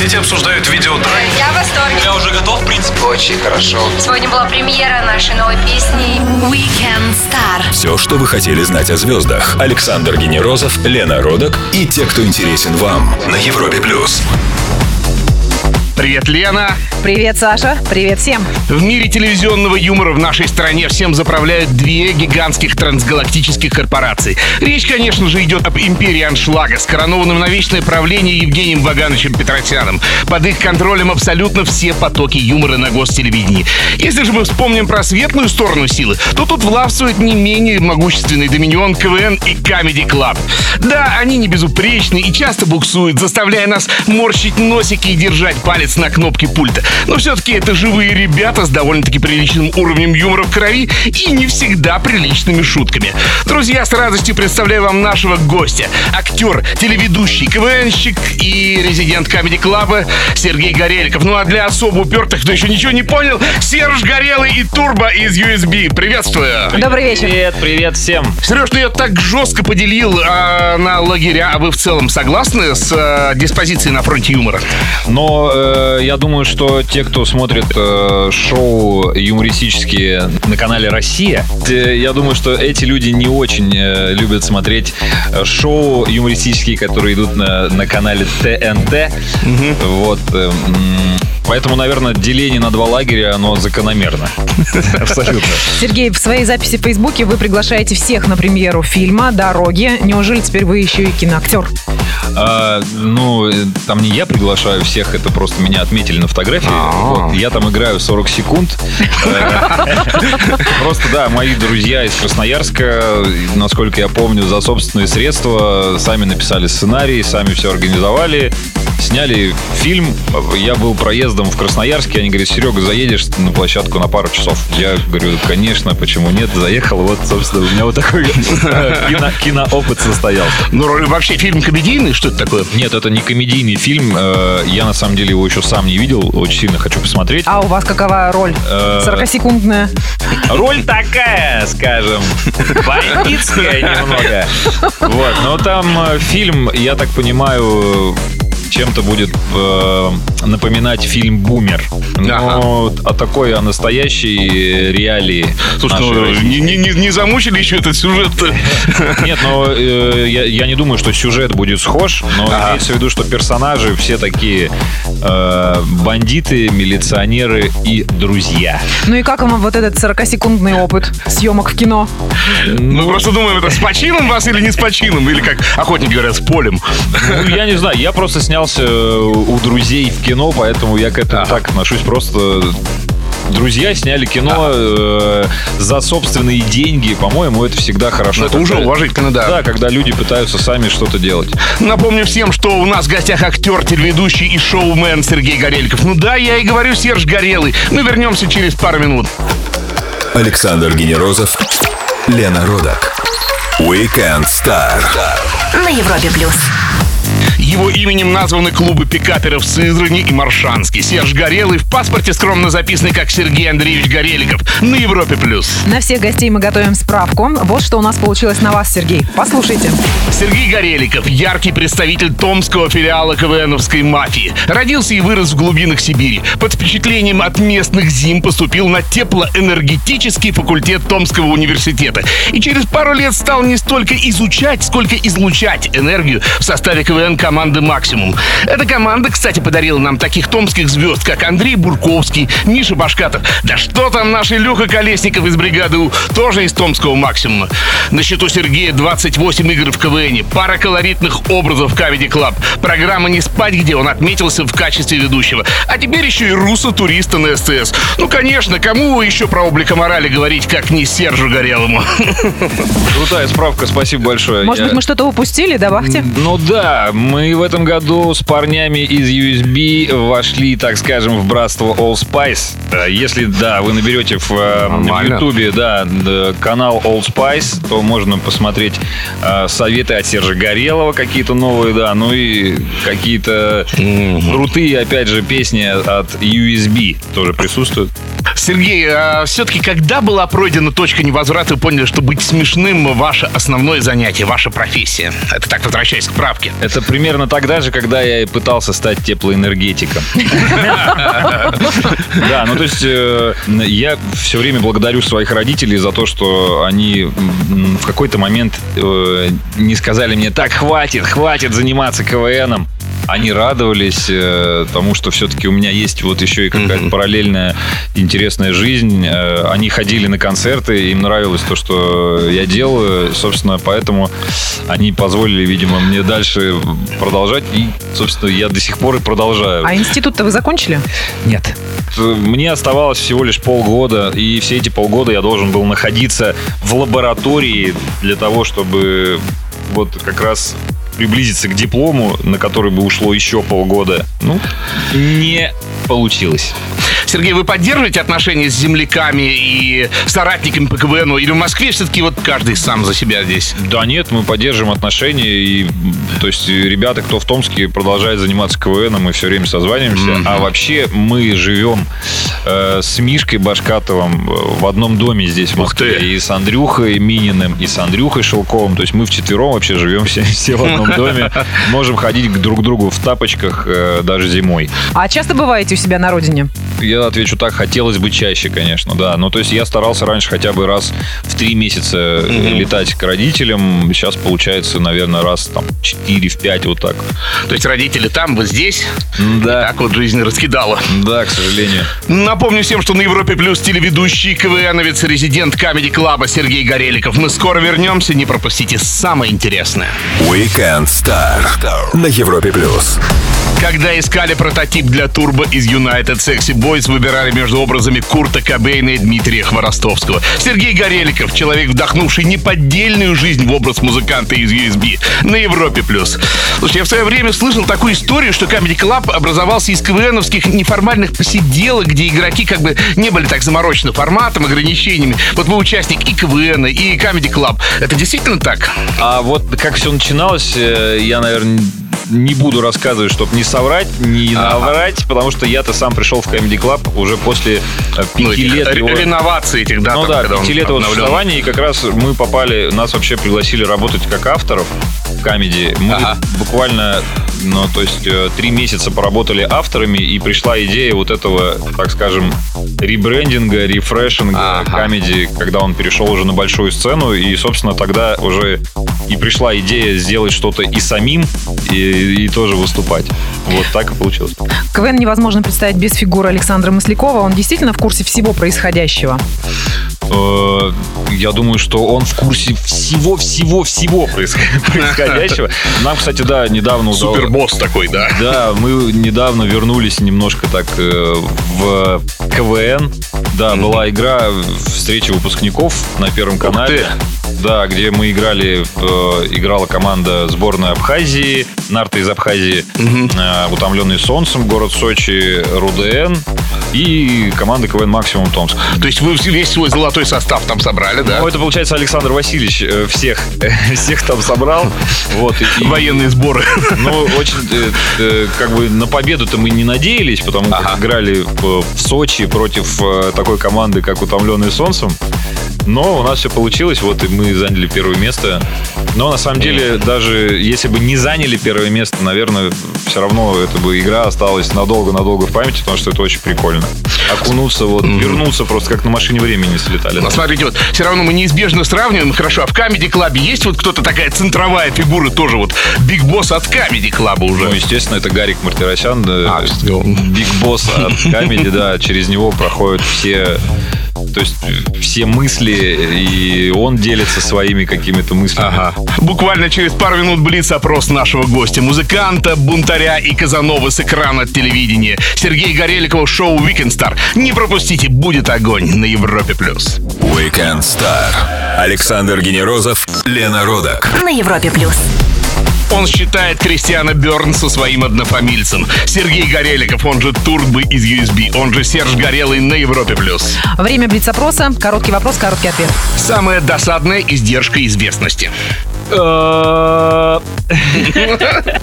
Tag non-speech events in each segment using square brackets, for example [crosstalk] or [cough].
соцсети обсуждают видео драйв. Я в восторге. Я уже готов, в принципе. Очень хорошо. Сегодня была премьера нашей новой песни Weekend Star. Все, что вы хотели знать о звездах. Александр Генерозов, Лена Родок и те, кто интересен вам на Европе плюс. Привет, Лена! Привет, Саша. Привет всем. В мире телевизионного юмора в нашей стране всем заправляют две гигантских трансгалактических корпорации. Речь, конечно же, идет об империи аншлага с коронованным на вечное правление Евгением Вагановичем Петросяном. Под их контролем абсолютно все потоки юмора на гостелевидении. Если же мы вспомним про светлую сторону силы, то тут властвует не менее могущественный доминион КВН и Comedy Club. Да, они не безупречны и часто буксуют, заставляя нас морщить носики и держать палец на кнопке пульта. Но все-таки это живые ребята с довольно-таки приличным уровнем юмора в крови и не всегда приличными шутками. Друзья, с радостью представляю вам нашего гостя. Актер, телеведущий, КВНщик и резидент Comedy Клаба Сергей Гореликов. Ну а для особо упертых, кто еще ничего не понял, Серж Горелый и Турбо из USB. Приветствую! Добрый вечер. Привет, привет всем. Сереж, ну я так жестко поделил а, на лагеря, а вы в целом согласны с а, диспозицией на фронте юмора? Но э, я думаю, что те, кто смотрит э, шоу юмористические на канале «Россия», те- я думаю, что эти люди не очень э, любят смотреть э, шоу юмористические, которые идут на, на канале ТНТ. Вот. э, м, Поэтому, наверное, деление на два лагеря, оно закономерно. [laughs] Абсолютно. Сергей, в своей записи в Фейсбуке вы приглашаете всех на премьеру фильма «Дороги». Неужели теперь вы еще и киноактер? А, ну, э, там не я приглашаю всех, это просто меня отметили на фотографии. Вот, я там играю 40 секунд. Э, Просто, да, мои друзья из Красноярска, насколько я помню, за собственные средства сами написали сценарий, сами все организовали, сняли фильм. Я был проездом в Красноярске, они говорят, Серега, заедешь на площадку на пару часов. Я говорю, конечно, почему нет, заехал. Вот, собственно, у меня вот такой [laughs] кино- киноопыт состоялся. Ну, вообще фильм комедийный, что это такое? Нет, это не комедийный фильм. Э, Я на самом деле его еще сам не видел. Очень сильно хочу посмотреть. А у вас какова роль? Э, 40-секундная. Роль такая, скажем, бандитская немного. Вот, но там э, фильм, я так понимаю, чем-то будет э, напоминать фильм «Бумер». Но о такой, о настоящей реалии Слушай, нашей ну, не, не- не- замучили еще этот сюжет [laughs] Нет, но э, я, я не думаю, что сюжет будет схож, но имеется в виду, что персонажи все такие э, бандиты, милиционеры и друзья. Ну и как вам вот этот 40-секундный опыт съемок в кино? Мы просто думаем, это с почином вас или не с почином? Или, как охотники говорят, с полем. Ну, я не знаю, я просто снялся э, у друзей в кино, поэтому я к этому так отношусь. Просто друзья сняли кино э, за собственные деньги. По-моему, это всегда хорошо. Ну, это уже Когда- уважительно, да. Да, когда люди пытаются сами что-то делать. Напомню всем, что у нас в гостях актер, телеведущий и шоумен Сергей Гореликов. Ну да, я и говорю Серж Горелый. Мы вернемся через пару минут. Александр Генерозов, Лена Родок. Weekend Star. На Европе плюс. Его именем названы клубы пикаперов Сызрани и Маршанске. Серж Горелый в паспорте скромно записанный как Сергей Андреевич Гореликов на Европе+. плюс. На всех гостей мы готовим справку. Вот что у нас получилось на вас, Сергей. Послушайте. Сергей Гореликов – яркий представитель томского филиала КВНовской мафии. Родился и вырос в глубинах Сибири. Под впечатлением от местных зим поступил на теплоэнергетический факультет Томского университета. И через пару лет стал не столько изучать, сколько излучать энергию в составе КВН команды «Максимум». Эта команда, кстати, подарила нам таких томских звезд, как Андрей Бурковский, Миша Башкатов. Да что там наш Илюха Колесников из бригады У, тоже из томского «Максимума». На счету Сергея 28 игр в КВН, пара колоритных образов в Comedy Club, программа «Не спать», где он отметился в качестве ведущего. А теперь еще и руссо-туриста на СТС. Ну, конечно, кому еще про облика морали говорить, как не Сержу Горелому? Крутая справка, спасибо большое. Может Я- быть, мы что-то упустили, добавьте? Ну да, мы в этом году с парнями из USB вошли, так скажем, в братство All Spice. Э, Если, да, вы наберете в, э, в. Ютубе, да, канал All Spice, то можно посмотреть э, советы от Сержа Горелого какие-то новые, да, ну и какие-то крутые, опять же, песни от USB тоже присутствуют. Сергей, а все-таки когда была пройдена точка невозврата, вы поняли, что быть смешным ваше основное занятие, ваша профессия? Это так возвращаясь к правке. Это примерно тогда же, когда я и пытался стать теплоэнергетиком. Да, ну то есть э, я все время благодарю своих родителей за то, что они в какой-то момент э, не сказали мне, так, хватит, хватит заниматься КВНом. Они радовались э, тому, что все-таки у меня есть вот еще и какая-то параллельная интересная жизнь. Э, Они ходили на концерты, им нравилось то, что я делаю. Собственно, поэтому они позволили, видимо, мне дальше продолжать. И, собственно, я до сих пор и продолжаю. А институт-то вы закончили? Нет. Мне оставалось всего лишь полгода, и все эти полгода я должен был находиться в лаборатории для того, чтобы вот как раз приблизиться к диплому, на который бы ушло еще полгода. Ну, не получилось. Сергей, вы поддерживаете отношения с земляками и соратниками по КВНу? Или в Москве все-таки вот каждый сам за себя здесь? Да нет, мы поддерживаем отношения, и то есть ребята, кто в Томске продолжает заниматься КВНом, мы все время созваниваемся. А вообще мы живем э, с Мишкой Башкатовым в одном доме здесь, в Москве. ты. И с Андрюхой Мининым, и с Андрюхой Шелковым. То есть мы вчетвером вообще живем все, все в одном доме. Можем ходить к друг другу в тапочках э, даже зимой. А часто бываете у себя на родине? Я отвечу так, хотелось бы чаще, конечно, да. Ну, то есть я старался раньше хотя бы раз в три месяца э, летать к родителям. Сейчас получается, наверное, раз там 4 в 5 вот так. То есть родители там, вы здесь? Да. И так вот жизнь раскидала. Да, к сожалению. Напомню всем, что на Европе Плюс телеведущий КВНовец, резидент Камеди Клаба Сергей Гореликов. Мы скоро вернемся, не пропустите самое интересное. Weekend Star на Европе плюс. Когда искали прототип для турбо из United Sexy Boys, выбирали между образами Курта Кобейна и Дмитрия Хворостовского. Сергей Гореликов, человек, вдохнувший неподдельную жизнь в образ музыканта из USB на Европе+. плюс. Слушай, я в свое время слышал такую историю, что Comedy Club образовался из КВНовских неформальных посиделок, где игроки как бы не были так заморочены форматом, ограничениями. Вот вы участник и КВН, и Comedy Club. Это действительно так? А вот как все начиналось, э, я, наверное, не буду рассказывать, чтобы не соврать, не наврать, потому что я-то сам пришел в Comedy Club уже после э, Ну, пяти лет его... реновации этих, да? Ну да, пяти лет его существования, и как раз мы попали, нас вообще пригласили работать как авторов в Камеди. Мы Ага. буквально, ну, то есть э, три месяца поработали авторами, и пришла идея вот этого, так скажем, ребрендинга, refreshing а Ага. Камеди, когда он перешел уже на большую сцену, и, собственно, тогда уже и пришла идея сделать что-то и самим, и, и тоже выступать. Вот так и получилось. КВН невозможно представить без фигуры Александра Маслякова. Он действительно в курсе всего происходящего. Э, Я думаю, что он в курсе всего-всего-всего [laughs] происходящего. Нам, кстати, да, недавно удалось... Супербосс такой, да. Да, мы недавно вернулись немножко так э, в КВН. Да, была игра встреча выпускников на Первом канале. Да, где мы играли, э, играла команда сборной Абхазии, нарты из Абхазии, э, утомленные солнцем, город Сочи, РУДН и команда КВН Максимум Томск. То есть вы весь свой золотой состав там собрали, да? Ну, это, получается, Александр Васильевич э, всех, [laughs] всех там собрал. Вот, и- [laughs] Военные сборы. [laughs] Ну, очень, э, э, как бы на победу-то мы не надеялись, потому как Ага. играли в, в Сочи против э, такой команды, как «Утомленные солнцем». Но у нас все получилось, вот и мы заняли первое место. Но на самом деле, даже если бы не заняли первое место, наверное, все равно эта бы игра осталась надолго-надолго в памяти, потому что это очень прикольно. Окунуться, вот, вернуться просто как на машине времени слетали. Но смотрите, вот все равно мы неизбежно сравниваем. Хорошо, а в Камеди Клабе есть вот кто-то такая центровая фигура тоже вот Big Boss от Камеди Клаба уже? Ну, естественно, это Гарик Мартиросян, да, А. Big Boss от Камеди, да, через него проходят все то есть э, все мысли, и он делится своими какими-то мыслями. Ага. Буквально через пару минут блиц опрос нашего гостя. Музыканта, бунтаря и Казанова с экрана телевидения. Сергей Гореликов, шоу Weekend Star. Не пропустите, будет огонь на Европе+. плюс. Weekend Star. Александр Генерозов, Лена Родак. На Европе плюс. Он считает Кристиана Бернса своим однофамильцем. Сергей Гореликов, он же Турбы из USB, он же Серж Горелый на Европе+. плюс. Время блиц-опроса. Короткий вопрос, короткий ответ. Самая досадная издержка известности.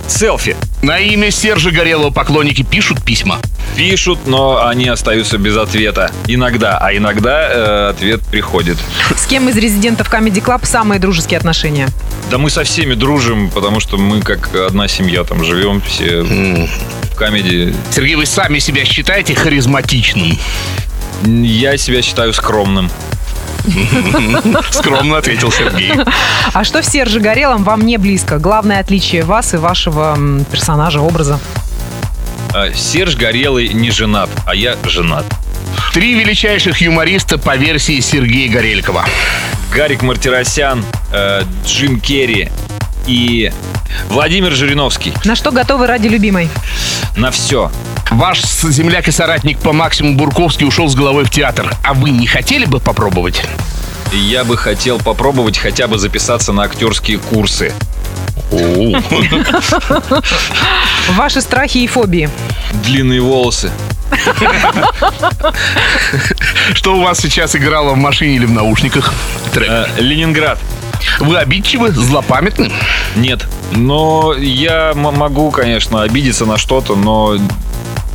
Селфи. На имя Сержа Горелого поклонники пишут письма. Пишут, но они остаются без ответа. Иногда, а иногда э, ответ приходит. С кем из резидентов Comedy Club самые дружеские отношения? Да мы со всеми дружим, потому что мы как одна семья там живем, все в камеди. Сергей, вы сами себя считаете харизматичным? Я себя считаю скромным. [laughs] Скромно ответил Сергей. А что в Серже Горелом вам не близко? Главное отличие вас и вашего персонажа, образа? А, Серж Горелый не женат, а я женат. Три величайших юмориста по версии Сергея Горелькова. Гарик Мартиросян, э, Джим Керри и Владимир Жириновский. На что готовы ради любимой? На все. Ваш земляк и соратник по Максиму Бурковский ушел с головой в театр. А вы не хотели бы попробовать? Я бы хотел попробовать хотя бы записаться на актерские курсы. [laughs] Ваши страхи и фобии? Длинные волосы. Что у вас сейчас играло в машине или в наушниках? Трек. Э, Ленинград. Вы обидчивы, злопамятны? Нет. Но я могу, конечно, обидеться на что-то, но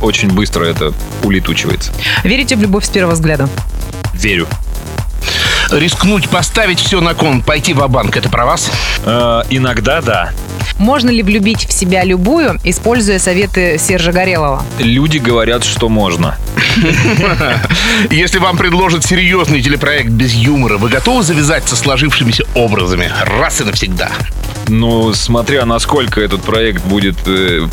очень быстро это улетучивается. Верите в любовь с первого взгляда? Верю. Рискнуть, поставить все на кон, пойти в банк это про вас? Э, иногда да. Можно ли влюбить в себя любую, используя советы Сержа Горелого? Люди говорят, что можно. [laughs] Если вам предложат серьезный телепроект без юмора, вы готовы завязать со сложившимися образами раз и навсегда? Ну, смотря насколько этот проект будет э,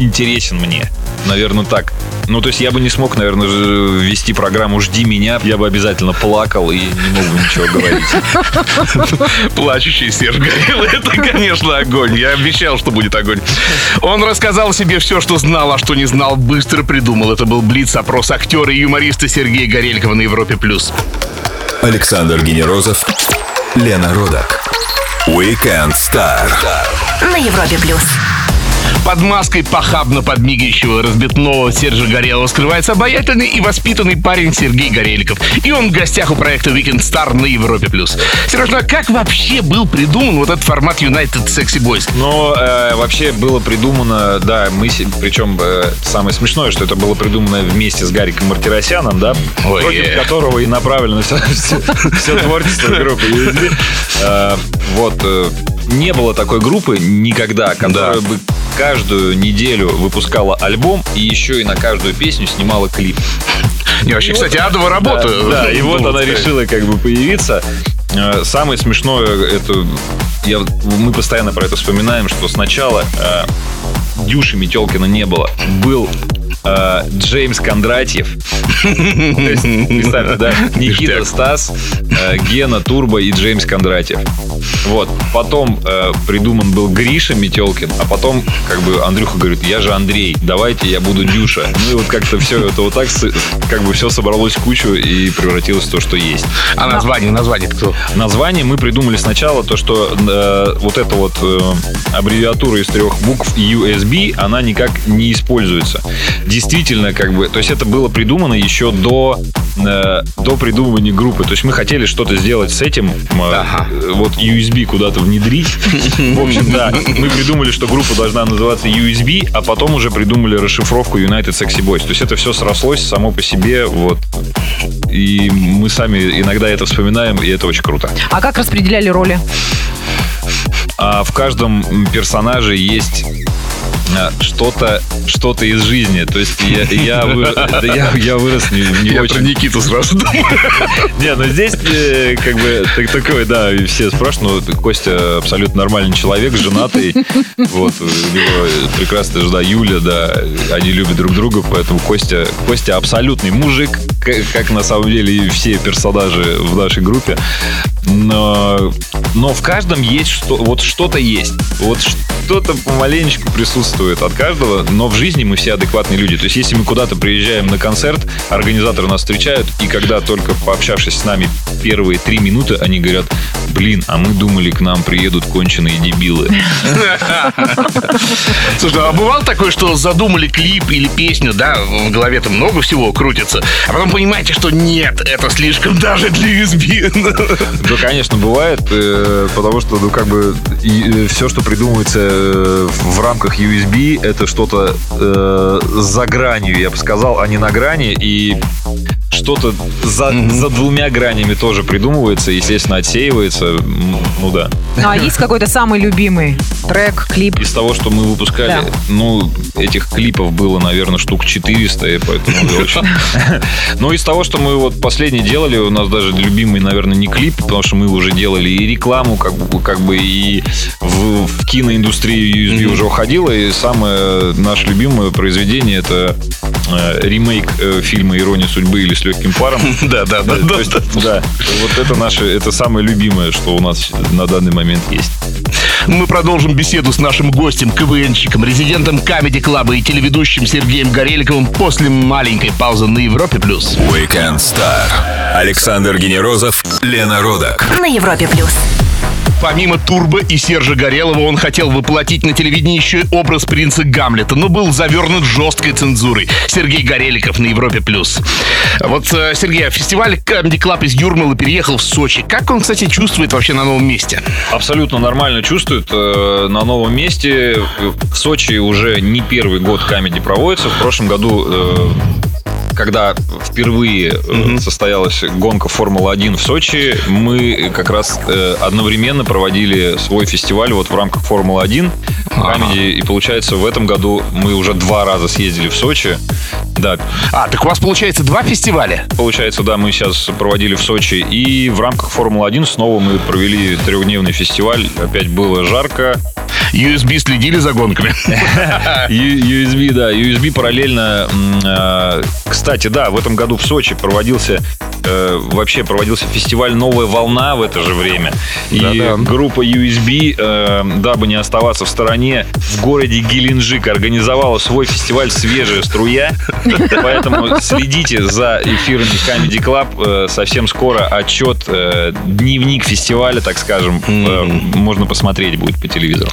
интересен мне. Наверное, так. Ну, то есть я бы не смог, наверное, вести программу «Жди меня». Я бы обязательно плакал и не мог бы ничего говорить. Плачущий Серж Горелый, это, конечно, огонь. Я обещал, что будет огонь. Он рассказал себе все, что знал, а что не знал, быстро придумал. Это был Блиц-опрос актера и юмориста Сергея Горелькова на Европе+. плюс. Александр Генерозов, Лена Родак. Weekend Star. На Европе плюс. Под маской похабно подмигивающего разбитного Сержа Горелого скрывается обаятельный и воспитанный парень Сергей Гореликов. И он в гостях у проекта Weekend Star на Европе+. плюс. Сереж, ну а как вообще был придуман вот этот формат United Sexy Boys? Но э, вообще было придумано, да, мы, причем э, самое смешное, что это было придумано вместе с Гариком Мартиросяном, да, Ой, против э. которого и направлено все, творчество группы USB. Э, вот, э, не было такой группы никогда, которая бы каждую неделю выпускала альбом и еще и на каждую песню снимала клип. Не, вообще, кстати, адова работа. Да, да, и вот она решила как бы появиться. Э, Самое смешное, это я, мы постоянно про это вспоминаем, что сначала э, Дюши Метелкина не было. Был э, Джеймс Кондратьев. Представьте, да, Никита. Стас, э, Гена Турбо и Джеймс Кондратьев. Вот. Потом э, придуман был Гриша Метелкин, а потом как бы Андрюха говорит, я же Андрей, давайте я буду Дюша. Ну и вот как-то все это вот так, как бы все собралось в кучу и превратилось в то, что есть. А название, название кто? Название мы придумали сначала то, что э, вот эта вот э, аббревиатура из трех букв USB, она никак не используется. Действительно, как бы, то есть это было придумано еще до, э, до придумывания группы. То есть мы хотели что-то сделать с этим, э, Ага. э, вот USB куда-то внедрить. В общем, да, мы придумали, что группа должна называться USB, а потом уже придумали расшифровку United Sexy Boys. То есть это все срослось само по себе, вот. И мы сами иногда это вспоминаем, и это очень круто. А как распределяли роли? А в каждом персонаже есть что-то что-то из жизни. То есть я, я, вы- да я, я вырос не, не Я очень... про Никиту сразу думаю. [laughs] Не, ну здесь э, как бы так- такой, да, все спрашивают, ну, Костя абсолютно нормальный человек, женатый. Вот, у него прекрасная жена Юля, да, они любят друг друга, поэтому Костя, Костя абсолютный мужик, как на самом деле и все персонажи в нашей группе. Но, но в каждом есть что, вот что-то есть. Вот что-то помаленечку присутствует от каждого, но в жизни мы все адекватные люди. То есть, если мы куда-то приезжаем на концерт, организаторы нас встречают, и когда только пообщавшись с нами первые три минуты, они говорят, блин, а мы думали, к нам приедут конченые дебилы. Слушай, а бывало такое, что задумали клип или песню, да, в голове там много всего крутится, а потом понимаете, что нет, это слишком даже для USB. Да, конечно, бывает, э, потому что, ну, как бы, все, что придумывается э, в рамках USB, это что-то э, за гранью, я бы сказал, а не на грани, и что-то за, за двумя гранями тоже придумывается, естественно, отсеивается, ну да. Ну, а есть какой-то самый любимый трек, клип? Из того, что мы выпускали, да. ну, этих клипов было, наверное, штук 400, и поэтому очень... [laughs] Ну, из того, что мы вот последний делали, у нас даже любимый, наверное, не клип, потому что мы уже делали и рекламу, как бы, как бы и в, в киноиндустрию USB уже уходило, и самое наше любимое произведение это э, ремейк э, фильма «Ирония судьбы» или «С легким паром». [laughs] Да, да, да. Да, вот это наше, это самое любимое, что у нас на данный момент есть. Мы продолжим беседу с нашим гостем, КВНщиком, резидентом Камеди Клаба и телеведущим Сергеем Гореликовым после маленькой паузы на Европе+. плюс. Weekend Star. Александр Генерозов, Лена Родак. На Европе+. плюс. Помимо Турбо и Сержа Горелого, он хотел воплотить на телевидении еще и образ принца Гамлета, но был завернут жесткой цензурой. Сергей Гореликов на Европе+. плюс. Вот, э, Сергей, а фестиваль Comedy Club из Юрмала переехал в Сочи. Как он, кстати, чувствует вообще на новом месте? Абсолютно нормально чувствует. Э, на новом месте в Сочи уже не первый год Comedy проводится. В прошлом году э, когда впервые mm-hmm. состоялась гонка Формулы-1 в Сочи, мы как раз э, одновременно проводили свой фестиваль вот в рамках Формулы-1 ага. И получается, в этом году мы уже два раза съездили в Сочи. Да. А, так у вас получается два фестиваля? Получается, да, мы сейчас проводили в Сочи. И в рамках Формулы-1 снова мы провели трехдневный фестиваль. Опять было жарко. USB следили за гонками? [laughs] USB, да. USB параллельно... А, кстати, да, в этом году в Сочи проводился э, вообще проводился фестиваль «Новая волна» в это же время. И Да-да. группа USB, э, дабы не оставаться в стороне, в городе Геленджик организовала свой фестиваль «Свежая струя». [laughs] Поэтому следите за эфирами Comedy Club. Э, совсем скоро отчет, э, дневник фестиваля, так скажем, э, можно посмотреть будет по телевизору.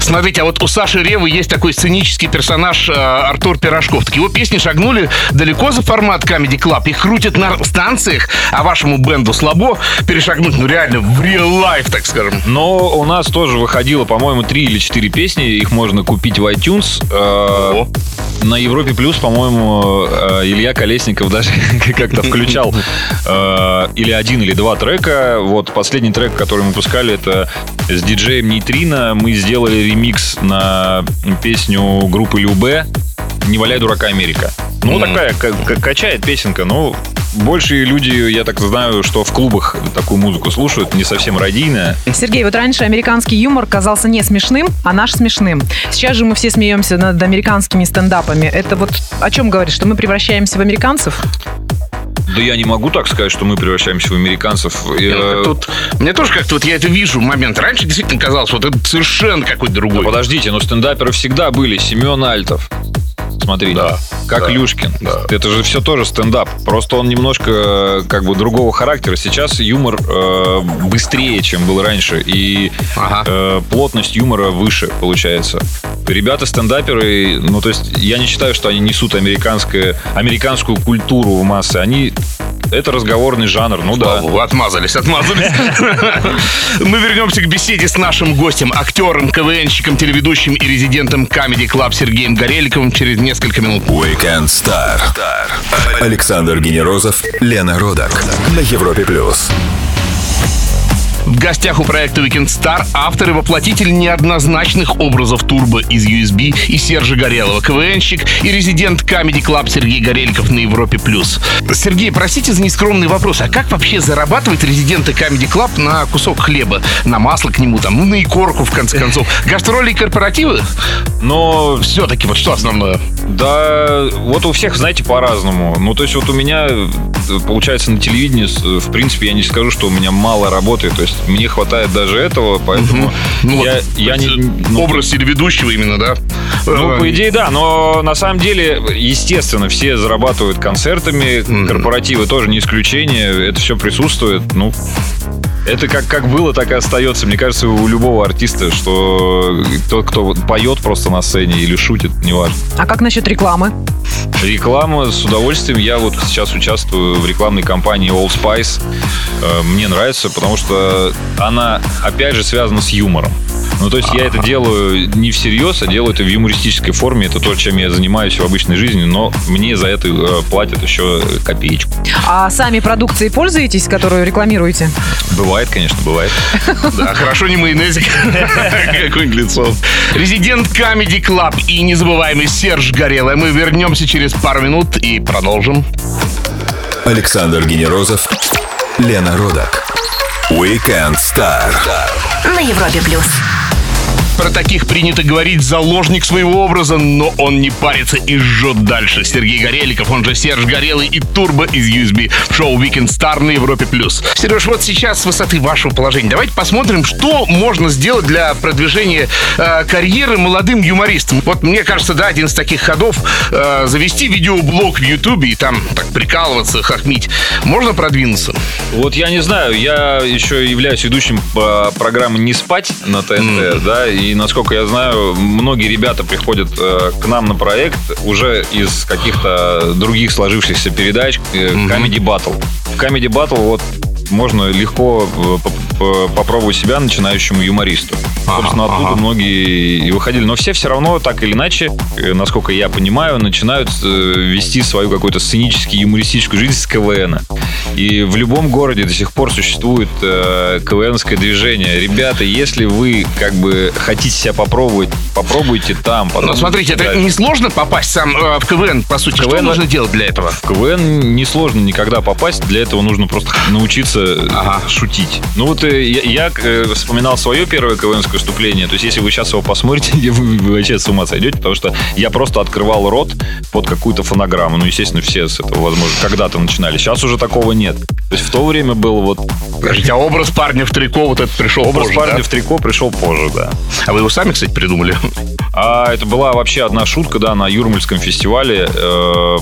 Смотрите, а вот у Саши Ревы есть такой сценический персонаж Артур Пирожков. Так его песни шагнули далеко за формат Comedy Club. Их крутят на станциях, а вашему бенду слабо перешагнуть, ну реально, в real life, так скажем. Но у нас тоже выходило, по-моему, три или четыре песни. Их можно купить в iTunes. О. На Европе Плюс, по-моему, Илья Колесников даже [laughs] как-то включал или один, или два трека. Вот последний трек, который мы пускали, это с диджеем Нейтрино. Мы сделали ремикс на песню группы Любе «Не валяй дурака Америка». Ну, такая, качает песенка, но больше люди, я так знаю, что в клубах такую музыку слушают, не совсем радийная. Сергей, вот раньше американский юмор казался не смешным, а наш смешным. Сейчас же мы все смеемся над американскими стендапами. Это вот о чем говорит, что мы превращаемся в американцев? Да я не могу так сказать, что мы превращаемся в американцев. Я... Тут, мне тоже как-то вот я это вижу момент. Раньше действительно казалось, вот это совершенно какой-то другой. Да подождите, но стендаперы всегда были. Семен Альтов, смотри. Да. Как да, Люшкин. Да. Это же все тоже стендап. Просто он немножко как бы другого характера. Сейчас юмор э, быстрее, чем был раньше. И ага. э, плотность юмора выше получается. Ребята стендаперы, ну то есть я не считаю, что они несут американское, американскую культуру в массы. Они это разговорный жанр, ну да. Вы отмазались, отмазались. [laughs] Мы вернемся к беседе с нашим гостем, актером, КВНщиком, телеведущим и резидентом Comedy Club Сергеем Гореликовым через несколько минут. Weekend Star. Александр Генерозов, Лена Родак на Европе плюс. В гостях у проекта Weekend Star автор и воплотитель неоднозначных образов Турбо из USB и Сержа Горелого, КВНщик и резидент Comedy Club Сергей Горельков на Европе+. плюс. Сергей, простите за нескромный вопрос, а как вообще зарабатывает резиденты Comedy Club на кусок хлеба, на масло к нему, там, ну, на икорку, в конце концов? Гастроли и корпоративы? Но все-таки вот что основное? Да, вот у всех, знаете, по-разному. Ну, то есть вот у меня, получается, на телевидении, в принципе, я не скажу, что у меня мало работы. То есть мне хватает даже этого, поэтому ну, я, вот, я не... Ну, образ телеведущего именно, да? Ну, по идее, да, но на самом деле, естественно, все зарабатывают концертами, корпоративы тоже не исключение, это все присутствует, ну, Это как, как было, так и остается. Мне кажется, у любого артиста, что тот, кто поет просто на сцене или шутит, неважно. А как насчет рекламы? Реклама с удовольствием. Я вот сейчас участвую в рекламной кампании Old Spice. Э, Мне нравится, потому что она, опять же, связана с юмором. Ну, то есть я это делаю не всерьез, а делаю это в юмористической форме. Это то, чем я занимаюсь в обычной жизни, но мне за это э, платят еще копеечку. А сами продукцией пользуетесь, которую рекламируете? Бывает, конечно, бывает. [laughs] Да, хорошо не майонезик. [laughs] Какой-нибудь лицо. Резидент Comedy Club и незабываемый Серж Горелый. Мы вернемся через пару минут и продолжим. Александр Генерозов, Лена Родак. Weekend Star. На Европе плюс. Про таких принято говорить заложник своего образа, но он не парится и жжет дальше. Сергей Гореликов, он же Серж Горелый и Турбо из USB в шоу Weekend Star на Европе+. плюс. Сереж, вот сейчас с высоты вашего положения давайте посмотрим, что можно сделать для продвижения э, карьеры молодым юмористам. Вот мне кажется, да, один из таких ходов э, завести видеоблог в Ютубе и там так прикалываться, хохмить. Можно продвинуться? Вот я не знаю, я еще являюсь ведущим по программы «Не спать» на ТНТ, да, и насколько я знаю, многие ребята приходят э, к нам на проект уже из каких-то других сложившихся передач э, Comedy Battle. В Comedy Battle вот можно легко э, поп- по- попробовать себя начинающему юмористу. Собственно, оттуда многие и выходили. Но все все равно, так или иначе, насколько я понимаю, начинают вести свою какую-то сценическую, юмористическую жизнь с КВН. И в любом городе до сих пор существует э, КВНское движение. Ребята, если вы как бы хотите себя попробовать, попробуйте там. Но смотрите, это дальше. несложно попасть сам э, в КВН, по сути. Что КВН нужно делать для этого? В КВН несложно никогда попасть, для этого нужно просто научиться э, Ага. шутить. Ну вот э, я, я, э, вспоминал свое первое КВНское выступление, то есть если вы сейчас его посмотрите, [laughs] вы, вы вообще с ума сойдете, потому что я просто открывал рот под какую-то фонограмму. Ну, естественно, все с этого, возможно, когда-то начинали. Сейчас уже такого нет. То есть в то время был вот Подождите, а образ парня в трико вот этот пришел образ позже, парня да? в трико пришел позже, да. А вы его сами, кстати, придумали? А это была вообще одна шутка, да, на Юрмальском фестивале. Э,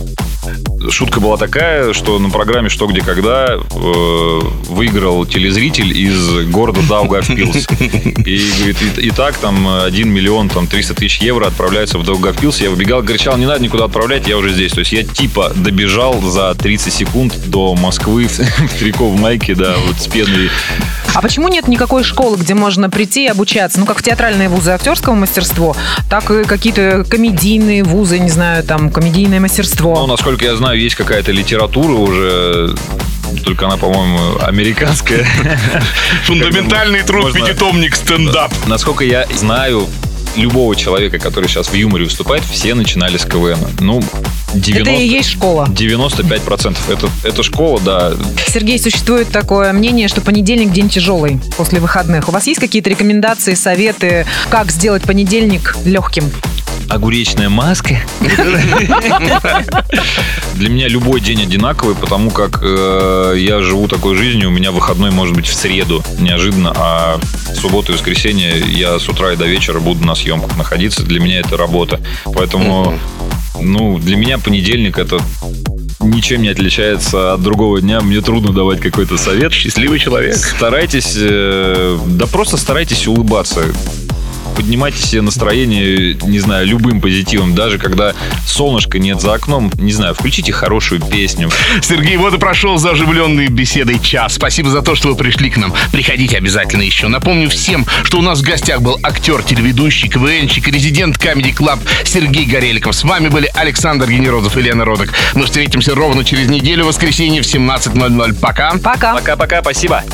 Шутка была такая, что на программе «Что, где, когда» э, выиграл телезритель из города Даугавпилс. [laughs] И говорит, и, и так там 1 миллион там 300 тысяч евро отправляются в Даугавпилс. Я выбегал, кричал, не надо никуда отправлять, я уже здесь. То есть я типа добежал за 30 секунд до Москвы в, в [laughs] трико в майке, да, вот с пеной. А почему нет никакой школы, где можно прийти и обучаться? Ну, как в театральные вузы актерского мастерства, так и какие-то комедийные вузы, не знаю, там, комедийное мастерство. Ну, насколько я знаю, есть какая-то литература уже, только она, по-моему, американская. [laughs] Фундаментальный труд, Можно- пятитомник, стендап. Насколько я знаю, любого человека, который сейчас в юморе выступает, все начинали с КВН. Ну, 90... Это и есть школа. 95%. Это, это школа, да. Сергей, существует такое мнение, что понедельник день тяжелый после выходных. У вас есть какие-то рекомендации, советы, как сделать понедельник легким? Огуречная маска. Для меня любой день одинаковый, потому как э, я живу такой жизнью. У меня выходной может быть в среду неожиданно, а в субботу и воскресенье я с утра и до вечера буду на съемках находиться. Для меня это работа. Поэтому, ну, для меня понедельник это ничем не отличается от другого дня. Мне трудно давать какой-то совет. Счастливый человек. Старайтесь, э, да просто старайтесь улыбаться. Поднимайте себе настроение, не знаю, любым позитивом. Даже когда солнышко нет за окном, не знаю, включите хорошую песню. Сергей, вот и прошел за оживленной беседой час. Спасибо за то, что вы пришли к нам. Приходите обязательно еще. Напомню всем, что у нас в гостях был актер, телеведущий, КВНщик, резидент Comedy Club Сергей Гореликов. С вами были Александр Генерозов и Лена Родок. Мы встретимся ровно через неделю, в воскресенье в 17.00. Пока. Пока. Пока-пока, спасибо.